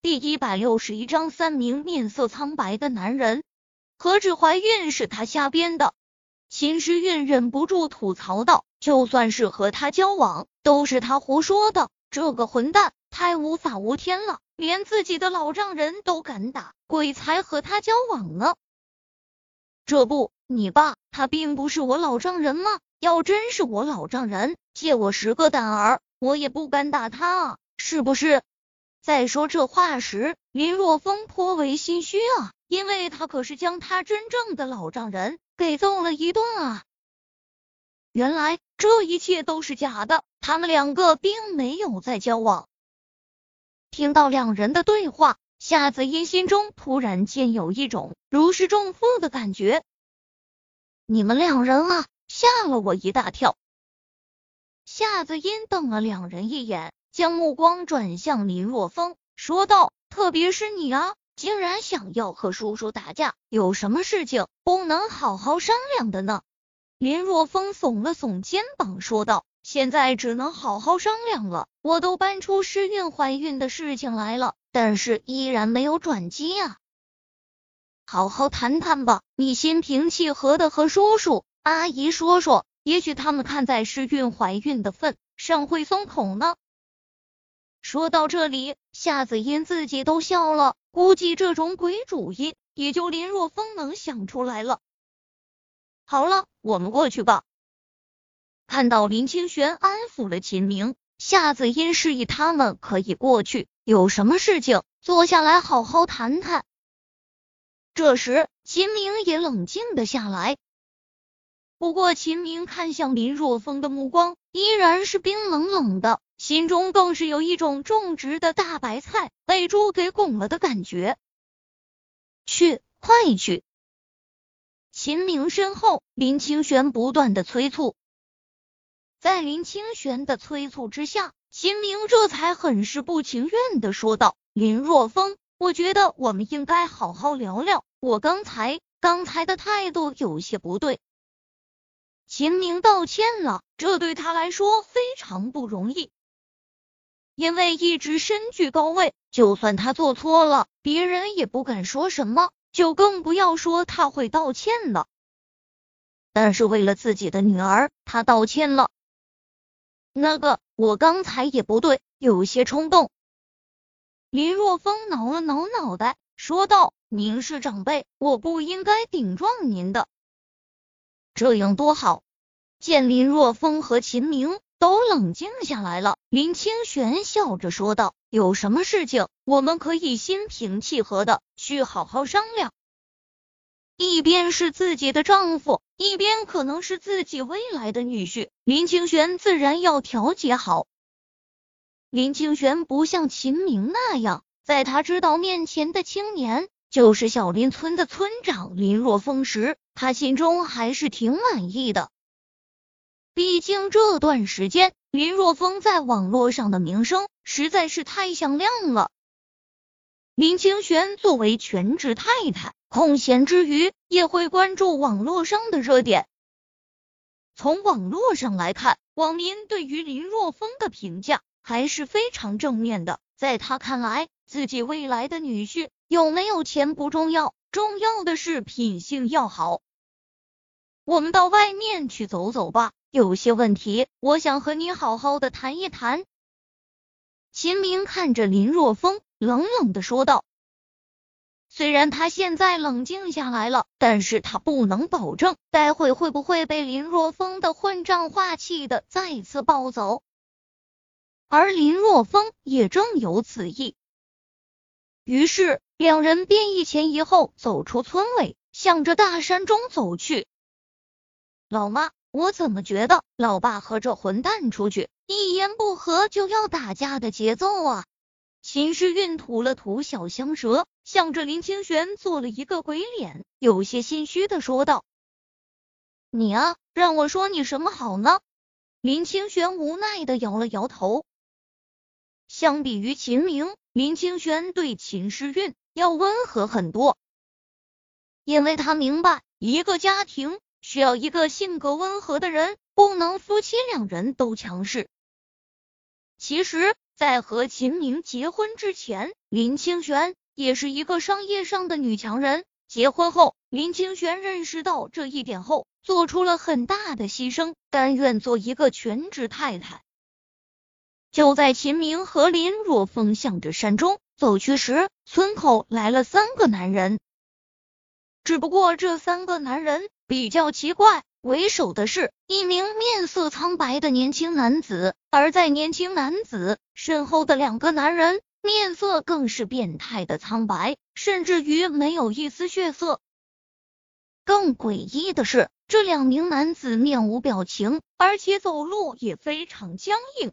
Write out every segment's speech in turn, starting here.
第一百六十一章，三名面色苍白的男人，何止怀孕是他瞎编的？秦时运忍不住吐槽道：“就算是和他交往，都是他胡说的。这个混蛋太无法无天了，连自己的老丈人都敢打，鬼才和他交往呢！这不，你爸他并不是我老丈人吗？要真是我老丈人，借我十个胆儿，我也不敢打他啊，是不是？”在说这话时，林若风颇为心虚啊，因为他可是将他真正的老丈人给揍了一顿啊。原来这一切都是假的，他们两个并没有在交往。听到两人的对话，夏子音心中突然间有一种如释重负的感觉。你们两人啊，吓了我一大跳。夏子音瞪了两人一眼。将目光转向林若风，说道：“特别是你啊，竟然想要和叔叔打架，有什么事情不能好好商量的呢？”林若风耸了耸肩膀，说道：“现在只能好好商量了。我都搬出诗韵怀孕的事情来了，但是依然没有转机啊。好好谈谈吧，你心平气和的和叔叔阿姨说说，也许他们看在诗韵怀孕的份上会松口呢。”说到这里，夏子音自己都笑了。估计这种鬼主意，也就林若风能想出来了。好了，我们过去吧。看到林清玄安抚了秦明，夏子音示意他们可以过去，有什么事情坐下来好好谈谈。这时，秦明也冷静的下来。不过，秦明看向林若风的目光依然是冰冷冷的。心中更是有一种种植的大白菜被猪给拱了的感觉。去，快去！秦明身后，林清玄不断的催促。在林清玄的催促之下，秦明这才很是不情愿的说道：“林若风，我觉得我们应该好好聊聊。我刚才刚才的态度有些不对。”秦明道歉了，这对他来说非常不容易。因为一直身居高位，就算他做错了，别人也不敢说什么，就更不要说他会道歉了。但是为了自己的女儿，他道歉了。那个，我刚才也不对，有些冲动。林若风挠了挠脑袋，说道：“您是长辈，我不应该顶撞您的。这样多好。”见林若风和秦明。都冷静下来了，林清玄笑着说道：“有什么事情，我们可以心平气和的去好好商量。一边是自己的丈夫，一边可能是自己未来的女婿，林清玄自然要调节好。林清玄不像秦明那样，在他知道面前的青年就是小林村的村长林若风时，他心中还是挺满意的。”毕竟这段时间，林若风在网络上的名声实在是太响亮了。林清玄作为全职太太，空闲之余也会关注网络上的热点。从网络上来看，网民对于林若风的评价还是非常正面的。在他看来，自己未来的女婿有没有钱不重要，重要的是品性要好。我们到外面去走走吧。有些问题，我想和你好好的谈一谈。秦明看着林若风，冷冷的说道：“虽然他现在冷静下来了，但是他不能保证待会会不会被林若风的混账话气的再次暴走。”而林若风也正有此意，于是两人便一前一后走出村委，向着大山中走去。老妈。我怎么觉得老爸和这混蛋出去，一言不合就要打架的节奏啊？秦时运吐了吐小香舌，向着林清玄做了一个鬼脸，有些心虚的说道：“你啊，让我说你什么好呢？”林清玄无奈的摇了摇头。相比于秦明，林清玄对秦时运要温和很多，因为他明白一个家庭。需要一个性格温和的人，不能夫妻两人都强势。其实在和秦明结婚之前，林清玄也是一个商业上的女强人。结婚后，林清玄认识到这一点后，做出了很大的牺牲，甘愿做一个全职太太。就在秦明和林若风向着山中走去时，村口来了三个男人。只不过这三个男人比较奇怪。为首的是一名面色苍白的年轻男子，而在年轻男子身后的两个男人面色更是变态的苍白，甚至于没有一丝血色。更诡异的是，这两名男子面无表情，而且走路也非常僵硬。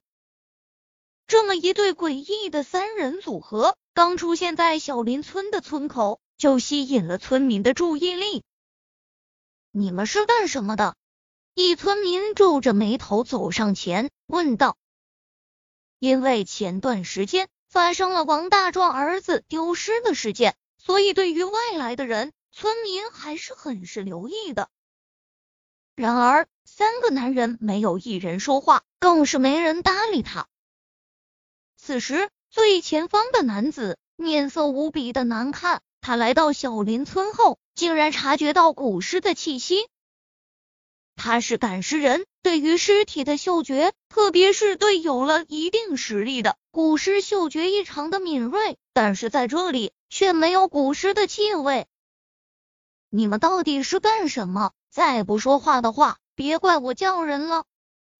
这么一对诡异的三人组合，刚出现在小林村的村口，就吸引了村民的注意力。你们是干什么的？一村民皱着眉头走上前问道。因为前段时间发生了王大壮儿子丢失的事件，所以对于外来的人，村民还是很是留意的。然而，三个男人没有一人说话，更是没人搭理他。此时，最前方的男子面色无比的难看。他来到小林村后，竟然察觉到古尸的气息。他是赶尸人，对于尸体的嗅觉，特别是对有了一定实力的古尸嗅觉异常的敏锐。但是在这里却没有古尸的气味。你们到底是干什么？再不说话的话，别怪我叫人了。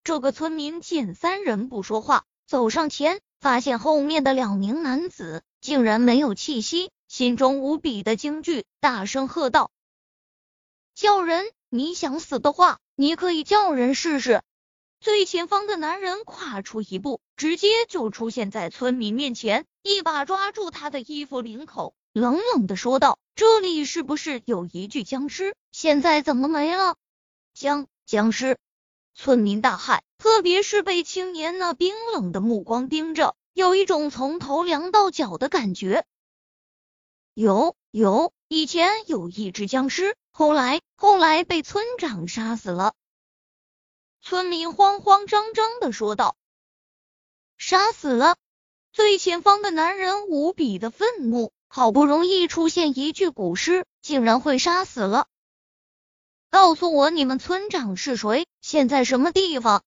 这个村民见三人不说话，走上前，发现后面的两名男子竟然没有气息。心中无比的惊惧，大声喝道：“叫人！你想死的话，你可以叫人试试。”最前方的男人跨出一步，直接就出现在村民面前，一把抓住他的衣服领口，冷冷的说道：“这里是不是有一具僵尸？现在怎么没了？”僵僵尸！村民大骇，特别是被青年那冰冷的目光盯着，有一种从头凉到脚的感觉。有有，以前有一只僵尸，后来后来被村长杀死了。村民慌慌张张的说道：“杀死了！”最前方的男人无比的愤怒，好不容易出现一具古尸，竟然会杀死了！告诉我你们村长是谁？现在什么地方？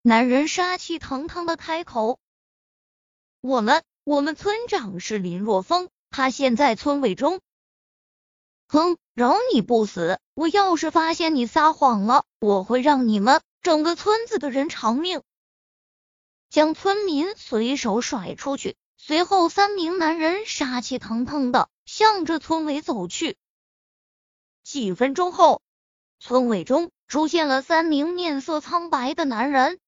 男人杀气腾腾的开口：“我们我们村长是林若风。”他现在村委中，哼，饶你不死！我要是发现你撒谎了，我会让你们整个村子的人偿命！将村民随手甩出去，随后三名男人杀气腾腾的向着村委走去。几分钟后，村委中出现了三名面色苍白的男人。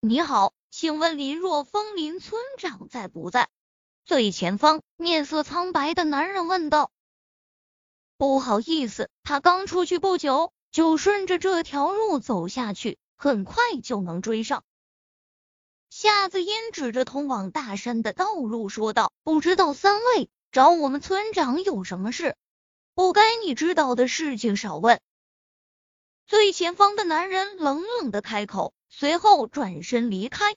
你好，请问林若风林村长在不在？最前方，面色苍白的男人问道：“不好意思，他刚出去不久，就顺着这条路走下去，很快就能追上。”夏子嫣指着通往大山的道路说道：“不知道三位找我们村长有什么事？不该你知道的事情少问。”最前方的男人冷冷的开口，随后转身离开。